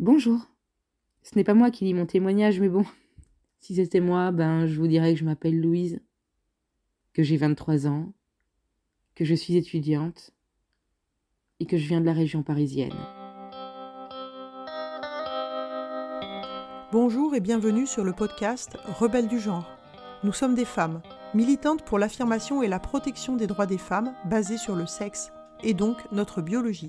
Bonjour. Ce n'est pas moi qui lis mon témoignage, mais bon, si c'était moi, ben je vous dirais que je m'appelle Louise, que j'ai 23 ans, que je suis étudiante et que je viens de la région parisienne. Bonjour et bienvenue sur le podcast Rebelles du genre. Nous sommes des femmes, militantes pour l'affirmation et la protection des droits des femmes basés sur le sexe et donc notre biologie.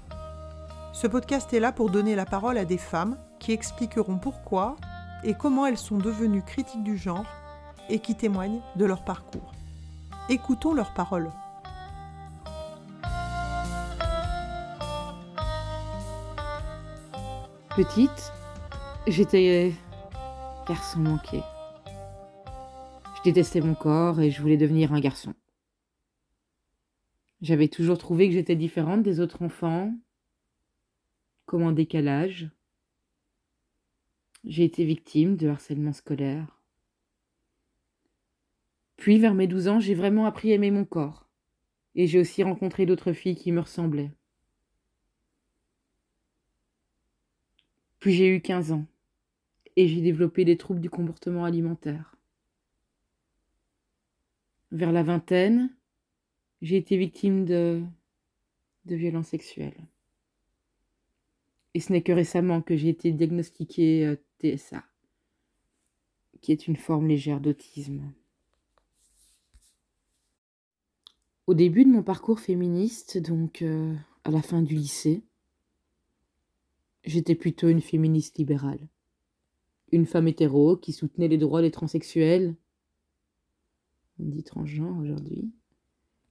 Ce podcast est là pour donner la parole à des femmes qui expliqueront pourquoi et comment elles sont devenues critiques du genre et qui témoignent de leur parcours. Écoutons leurs paroles. Petite, j'étais garçon manqué. Je détestais mon corps et je voulais devenir un garçon. J'avais toujours trouvé que j'étais différente des autres enfants, comme en décalage. J'ai été victime de harcèlement scolaire. Puis, vers mes douze ans, j'ai vraiment appris à aimer mon corps. Et j'ai aussi rencontré d'autres filles qui me ressemblaient. Puis j'ai eu quinze ans. Et j'ai développé des troubles du comportement alimentaire. Vers la vingtaine, j'ai été victime de, de violences sexuelles. Et ce n'est que récemment que j'ai été diagnostiquée euh, TSA, qui est une forme légère d'autisme. Au début de mon parcours féministe, donc euh, à la fin du lycée, j'étais plutôt une féministe libérale. Une femme hétéro qui soutenait les droits des transsexuels, on dit transgenre aujourd'hui,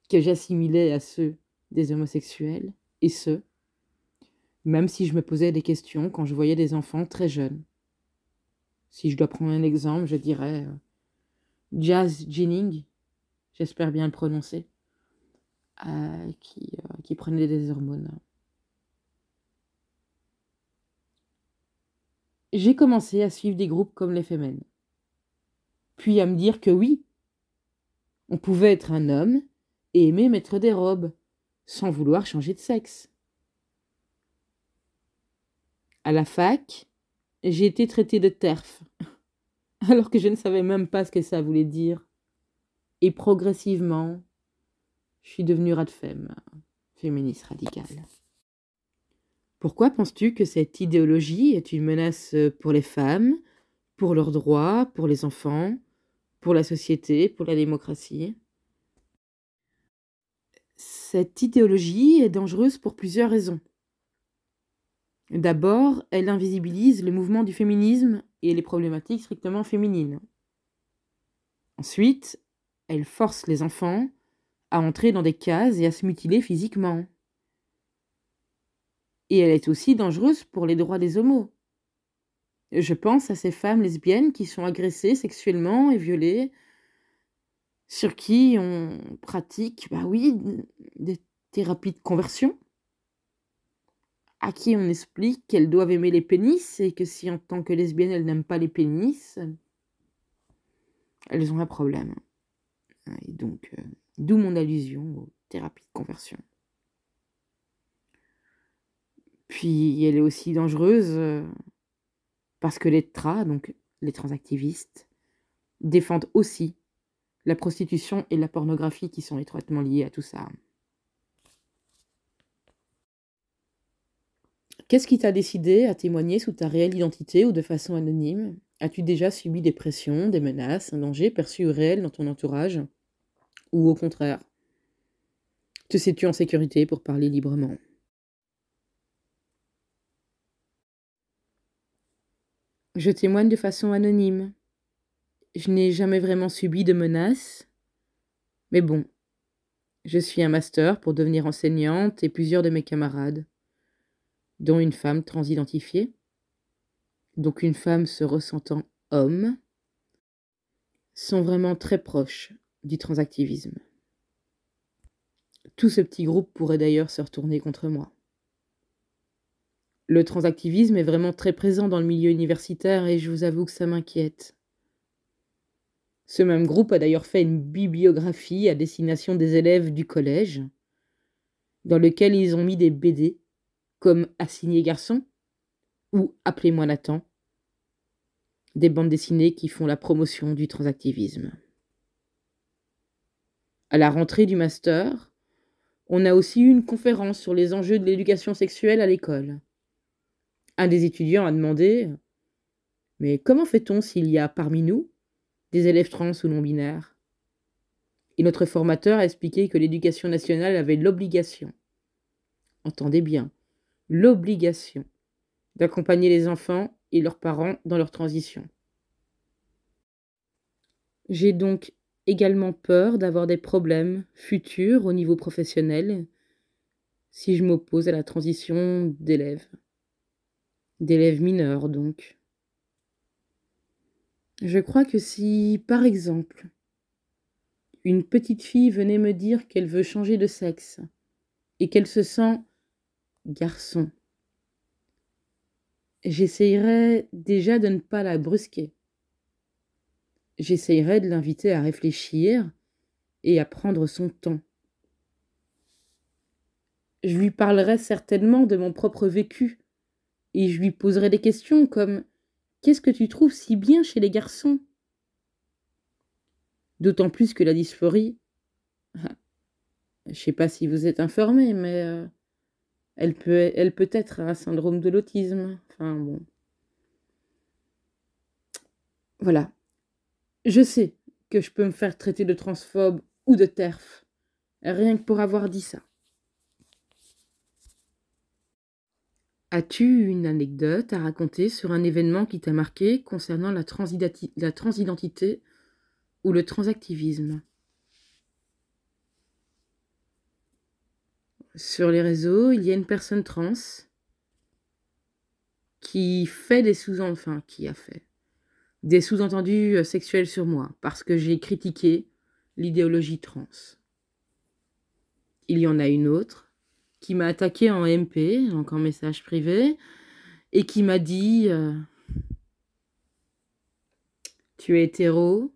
que j'assimilais à ceux des homosexuels, et ceux même si je me posais des questions quand je voyais des enfants très jeunes. Si je dois prendre un exemple, je dirais euh, Jazz Jennings, j'espère bien le prononcer, euh, qui, euh, qui prenait des hormones. J'ai commencé à suivre des groupes comme les Femmes, puis à me dire que oui, on pouvait être un homme et aimer mettre des robes, sans vouloir changer de sexe. À la fac, j'ai été traitée de TERF, alors que je ne savais même pas ce que ça voulait dire. Et progressivement, je suis devenue radfemme, féministe radicale. Pourquoi penses-tu que cette idéologie est une menace pour les femmes, pour leurs droits, pour les enfants, pour la société, pour la démocratie? Cette idéologie est dangereuse pour plusieurs raisons. D'abord, elle invisibilise le mouvement du féminisme et les problématiques strictement féminines. Ensuite, elle force les enfants à entrer dans des cases et à se mutiler physiquement. Et elle est aussi dangereuse pour les droits des homos. Je pense à ces femmes lesbiennes qui sont agressées sexuellement et violées, sur qui on pratique, bah oui, des thérapies de conversion à qui on explique qu'elles doivent aimer les pénis et que si en tant que lesbiennes elles n'aiment pas les pénis, elles ont un problème. Et donc, euh, d'où mon allusion aux thérapies de conversion. Puis elle est aussi dangereuse euh, parce que les tras, donc les transactivistes, défendent aussi la prostitution et la pornographie qui sont étroitement liées à tout ça. Qu'est-ce qui t'a décidé à témoigner sous ta réelle identité ou de façon anonyme? As-tu déjà subi des pressions, des menaces, un danger perçu ou réel dans ton entourage? Ou au contraire Te sais-tu en sécurité pour parler librement? Je témoigne de façon anonyme. Je n'ai jamais vraiment subi de menaces. Mais bon, je suis un master pour devenir enseignante et plusieurs de mes camarades dont une femme transidentifiée, donc une femme se ressentant homme, sont vraiment très proches du transactivisme. Tout ce petit groupe pourrait d'ailleurs se retourner contre moi. Le transactivisme est vraiment très présent dans le milieu universitaire et je vous avoue que ça m'inquiète. Ce même groupe a d'ailleurs fait une bibliographie à destination des élèves du collège, dans lequel ils ont mis des BD comme Assigné garçon ou Appelez-moi Nathan, des bandes dessinées qui font la promotion du transactivisme. À la rentrée du master, on a aussi eu une conférence sur les enjeux de l'éducation sexuelle à l'école. Un des étudiants a demandé Mais comment fait-on s'il y a parmi nous des élèves trans ou non binaires? Et notre formateur a expliqué que l'éducation nationale avait l'obligation, entendez bien, l'obligation d'accompagner les enfants et leurs parents dans leur transition. J'ai donc également peur d'avoir des problèmes futurs au niveau professionnel si je m'oppose à la transition d'élèves. D'élèves mineurs donc. Je crois que si, par exemple, une petite fille venait me dire qu'elle veut changer de sexe et qu'elle se sent garçon, j'essayerais déjà de ne pas la brusquer. J'essayerais de l'inviter à réfléchir et à prendre son temps. Je lui parlerai certainement de mon propre vécu et je lui poserai des questions comme Qu'est-ce que tu trouves si bien chez les garçons? D'autant plus que la dysphorie, je sais pas si vous êtes informé, mais euh, elle peut, être un syndrome de l'autisme. Enfin bon. Voilà. Je sais que je peux me faire traiter de transphobe ou de terf, rien que pour avoir dit ça. As-tu une anecdote à raconter sur un événement qui t'a marqué concernant la transidentité ou le transactivisme? Sur les réseaux, il y a une personne trans qui fait des sous-entendus, enfin, qui a fait des sous-entendus euh, sexuels sur moi parce que j'ai critiqué l'idéologie trans. Il y en a une autre qui m'a attaqué en MP, donc en message privé, et qui m'a dit euh, Tu es hétéro,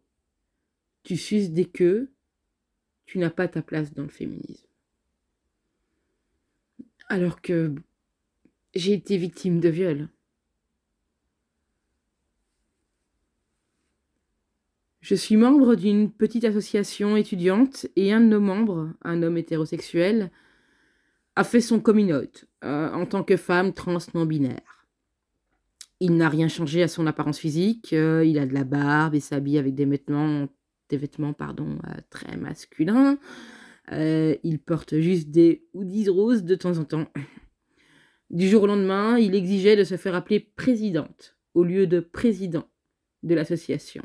tu suces des queues, tu n'as pas ta place dans le féminisme alors que j'ai été victime de viol. Je suis membre d'une petite association étudiante et un de nos membres, un homme hétérosexuel, a fait son coming out euh, en tant que femme trans non binaire. Il n'a rien changé à son apparence physique, euh, il a de la barbe et s'habille avec des vêtements, des vêtements pardon, euh, très masculins. Euh, il porte juste des hoodies roses de temps en temps. Du jour au lendemain, il exigeait de se faire appeler présidente au lieu de président de l'association.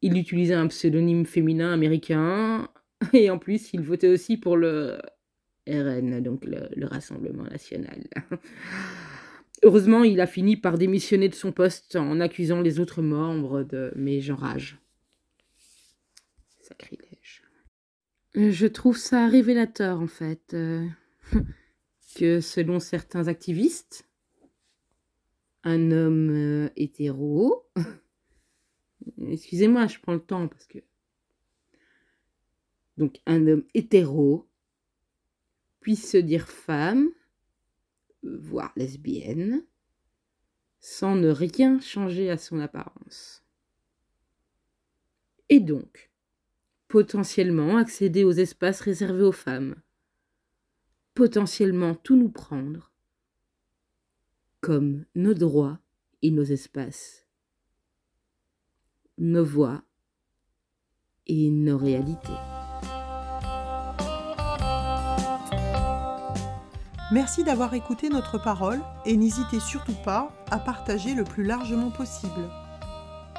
Il utilisait un pseudonyme féminin américain et en plus, il votait aussi pour le RN, donc le, le Rassemblement national. Heureusement, il a fini par démissionner de son poste en accusant les autres membres de Mais j'enrage. Sacrilège. Je trouve ça révélateur, en fait, euh, que selon certains activistes, un homme euh, hétéro, excusez-moi, je prends le temps parce que, donc un homme hétéro puisse se dire femme, voire lesbienne, sans ne rien changer à son apparence. Et donc, potentiellement accéder aux espaces réservés aux femmes, potentiellement tout nous prendre, comme nos droits et nos espaces, nos voix et nos réalités. Merci d'avoir écouté notre parole et n'hésitez surtout pas à partager le plus largement possible